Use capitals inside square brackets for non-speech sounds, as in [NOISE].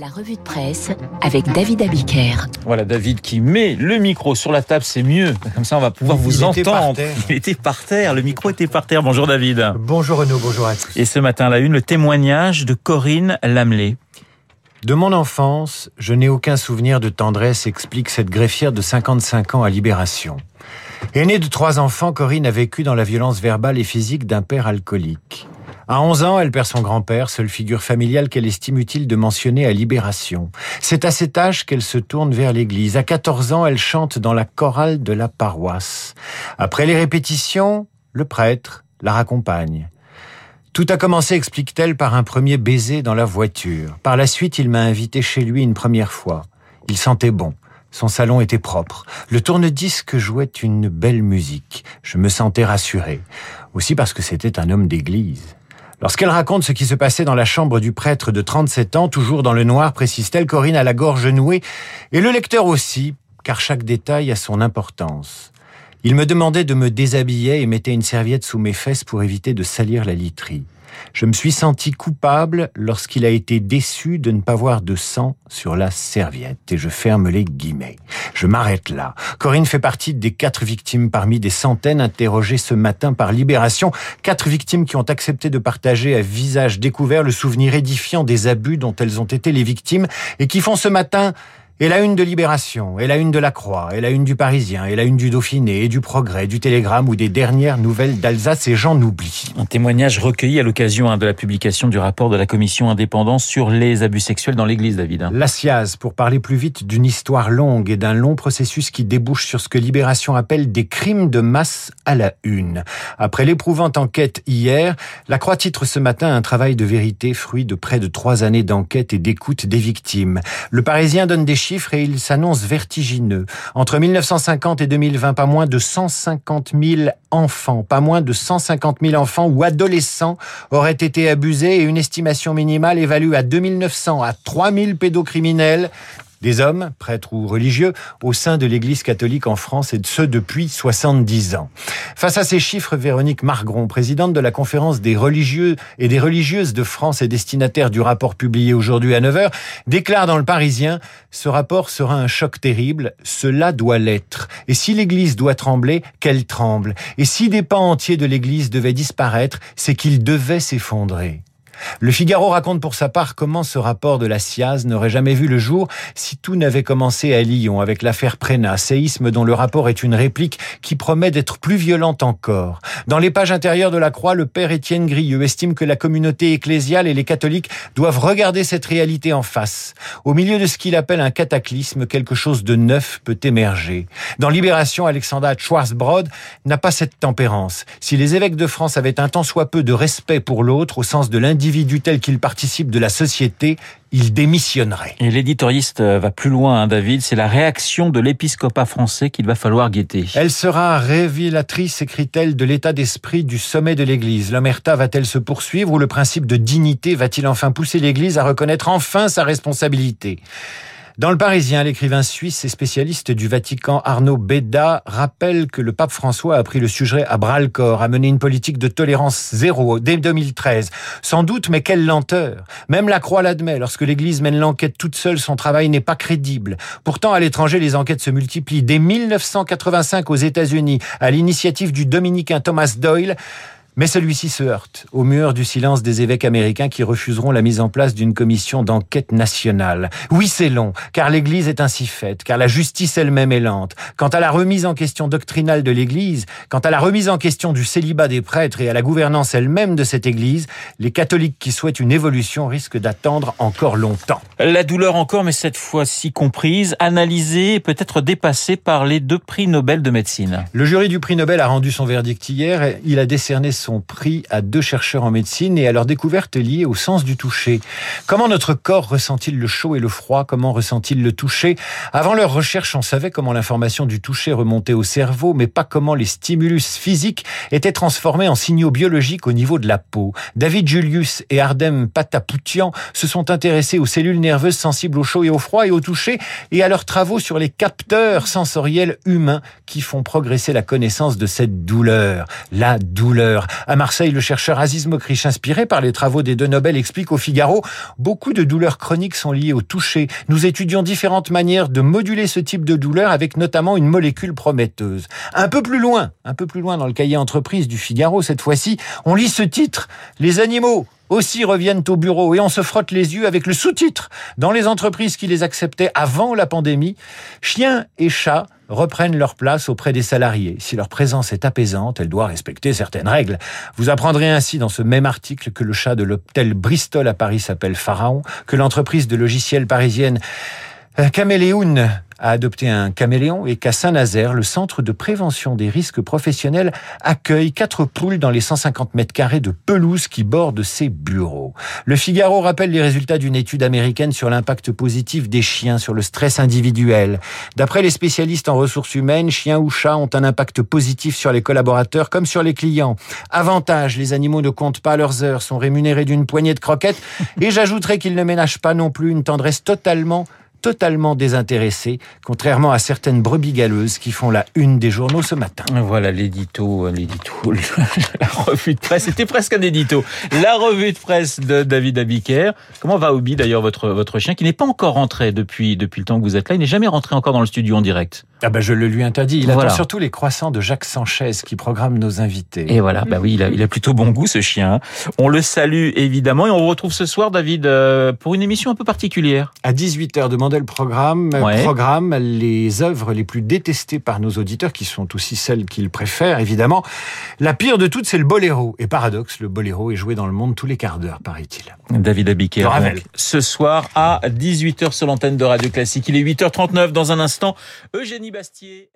La revue de presse avec David Abiker. Voilà, David qui met le micro sur la table, c'est mieux. Comme ça, on va pouvoir vous Il entendre. Il était par terre, le micro était par terre. Bonjour David. Bonjour Renaud, bonjour à tous. Et ce matin, à la une, le témoignage de Corinne Lamelé. De mon enfance, je n'ai aucun souvenir de tendresse, explique cette greffière de 55 ans à Libération. Aînée de trois enfants, Corinne a vécu dans la violence verbale et physique d'un père alcoolique. À 11 ans, elle perd son grand-père, seule figure familiale qu'elle estime utile de mentionner à Libération. C'est à cet âge qu'elle se tourne vers l'église. À 14 ans, elle chante dans la chorale de la paroisse. Après les répétitions, le prêtre la raccompagne. Tout a commencé, explique-t-elle, par un premier baiser dans la voiture. Par la suite, il m'a invité chez lui une première fois. Il sentait bon. Son salon était propre. Le tourne-disque jouait une belle musique. Je me sentais rassuré. Aussi parce que c'était un homme d'église. Lorsqu'elle raconte ce qui se passait dans la chambre du prêtre de 37 ans, toujours dans le noir, précise-t-elle, Corinne a la gorge nouée, et le lecteur aussi, car chaque détail a son importance. Il me demandait de me déshabiller et mettait une serviette sous mes fesses pour éviter de salir la literie. Je me suis senti coupable lorsqu'il a été déçu de ne pas voir de sang sur la serviette. Et je ferme les guillemets. Je m'arrête là. Corinne fait partie des quatre victimes parmi des centaines interrogées ce matin par Libération. Quatre victimes qui ont accepté de partager à visage découvert le souvenir édifiant des abus dont elles ont été les victimes et qui font ce matin et la une de Libération, et la une de La Croix, et la une du Parisien, et la une du Dauphiné, et du Progrès, du Télégramme ou des dernières nouvelles d'Alsace, et j'en oublie. Un témoignage recueilli à l'occasion hein, de la publication du rapport de la commission indépendante sur les abus sexuels dans l'église, David. La SIAZ, pour parler plus vite d'une histoire longue et d'un long processus qui débouche sur ce que Libération appelle des crimes de masse à la une. Après l'éprouvante enquête hier, La Croix titre ce matin un travail de vérité, fruit de près de trois années d'enquête et d'écoute des victimes. Le Parisien donne des chiffres et il s'annonce vertigineux. Entre 1950 et 2020, pas moins de 150 000 enfants, pas moins de 150 000 enfants ou adolescents auraient été abusés et une estimation minimale évalue à 2900 à 3000 pédocriminels des hommes, prêtres ou religieux, au sein de l'Église catholique en France et de ce depuis 70 ans. Face à ces chiffres, Véronique Margron, présidente de la conférence des religieux et des religieuses de France et destinataire du rapport publié aujourd'hui à 9h, déclare dans le Parisien, ce rapport sera un choc terrible, cela doit l'être. Et si l'Église doit trembler, qu'elle tremble. Et si des pans entiers de l'Église devaient disparaître, c'est qu'ils devaient s'effondrer. Le Figaro raconte pour sa part comment ce rapport de la SIAZ n'aurait jamais vu le jour si tout n'avait commencé à Lyon avec l'affaire Prénat, séisme dont le rapport est une réplique qui promet d'être plus violente encore. Dans les pages intérieures de la Croix, le père Étienne Grieux estime que la communauté ecclésiale et les catholiques doivent regarder cette réalité en face. Au milieu de ce qu'il appelle un cataclysme, quelque chose de neuf peut émerger. Dans Libération, Alexandra Schwarzbrod n'a pas cette tempérance. Si les évêques de France avaient un tant soit peu de respect pour l'autre, au sens de l'individu tel qu'il participe de la société, ils démissionneraient. Et l'éditoriiste euh, va plus loin, hein, David. C'est la réaction de l'épiscopat français qu'il va falloir guetter. Elle sera révélatrice, écrit-elle, de l'état d'esprit du sommet de l'Église. L'omerta va-t-elle se poursuivre ou le principe de dignité va-t-il enfin pousser l'Église à reconnaître enfin sa responsabilité? Dans le Parisien, l'écrivain suisse et spécialiste du Vatican Arnaud Beda rappelle que le pape François a pris le sujet à bras le corps, a mené une politique de tolérance zéro dès 2013. Sans doute, mais quelle lenteur Même la Croix l'admet, lorsque l'Église mène l'enquête toute seule, son travail n'est pas crédible. Pourtant, à l'étranger, les enquêtes se multiplient. Dès 1985 aux États-Unis, à l'initiative du dominicain Thomas Doyle, mais celui-ci se heurte au mur du silence des évêques américains qui refuseront la mise en place d'une commission d'enquête nationale. Oui, c'est long, car l'Église est ainsi faite, car la justice elle-même est lente. Quant à la remise en question doctrinale de l'Église, quant à la remise en question du célibat des prêtres et à la gouvernance elle-même de cette Église, les catholiques qui souhaitent une évolution risquent d'attendre encore longtemps. La douleur encore, mais cette fois-ci comprise, analysée et peut-être dépassée par les deux prix Nobel de médecine. Le jury du prix Nobel a rendu son verdict hier. Il a décerné son prix à deux chercheurs en médecine et à leur découverte liée au sens du toucher. Comment notre corps ressent-il le chaud et le froid? Comment ressent-il le toucher? Avant leur recherche, on savait comment l'information du toucher remontait au cerveau, mais pas comment les stimulus physiques étaient transformés en signaux biologiques au niveau de la peau. David Julius et Ardem Patapoutian se sont intéressés aux cellules nerveuses sensibles au chaud et au froid et au toucher et à leurs travaux sur les capteurs sensoriels humains qui font progresser la connaissance de cette douleur. La douleur. À Marseille, le chercheur Aziz Mokrich, inspiré par les travaux des deux Nobel, explique au Figaro beaucoup de douleurs chroniques sont liées au toucher. Nous étudions différentes manières de moduler ce type de douleur avec notamment une molécule prometteuse. Un peu plus loin, un peu plus loin dans le cahier entreprise du Figaro, cette fois-ci, on lit ce titre. Les animaux aussi reviennent au bureau et on se frotte les yeux avec le sous-titre. Dans les entreprises qui les acceptaient avant la pandémie, chiens et chats reprennent leur place auprès des salariés. Si leur présence est apaisante, elle doit respecter certaines règles. Vous apprendrez ainsi dans ce même article que le chat de l'hôtel Bristol à Paris s'appelle Pharaon, que l'entreprise de logiciels parisienne Caméléoun a adopté un caméléon et qu'à Saint-Nazaire, le centre de prévention des risques professionnels accueille quatre poules dans les 150 mètres carrés de pelouse qui bordent ses bureaux. Le Figaro rappelle les résultats d'une étude américaine sur l'impact positif des chiens sur le stress individuel. D'après les spécialistes en ressources humaines, chiens ou chats ont un impact positif sur les collaborateurs comme sur les clients. Avantage, les animaux ne comptent pas leurs heures, sont rémunérés d'une poignée de croquettes et j'ajouterai qu'ils ne ménagent pas non plus une tendresse totalement totalement désintéressé, contrairement à certaines brebis galeuses qui font la une des journaux ce matin. Voilà l'édito, euh, l'édito, [LAUGHS] la revue de presse. C'était presque un édito. La revue de presse de David Abiker. Comment va Obi d'ailleurs votre votre chien qui n'est pas encore rentré depuis depuis le temps que vous êtes là? Il n'est jamais rentré encore dans le studio en direct. Ah ben je le lui interdis. Il attend surtout les croissants de Jacques Sanchez qui programme nos invités. Et voilà, bah oui, il a, il a plutôt bon goût ce chien. On le salue évidemment et on vous retrouve ce soir David euh, pour une émission un peu particulière. À 18h le programme, programme les œuvres les plus détestées par nos auditeurs, qui sont aussi celles qu'ils préfèrent, évidemment. La pire de toutes, c'est le boléro. Et paradoxe, le boléro est joué dans le monde tous les quarts d'heure, paraît-il. David Abiker, ce soir à 18h sur l'antenne de Radio Classique. Il est 8h39 dans un instant. Eugénie Bastier.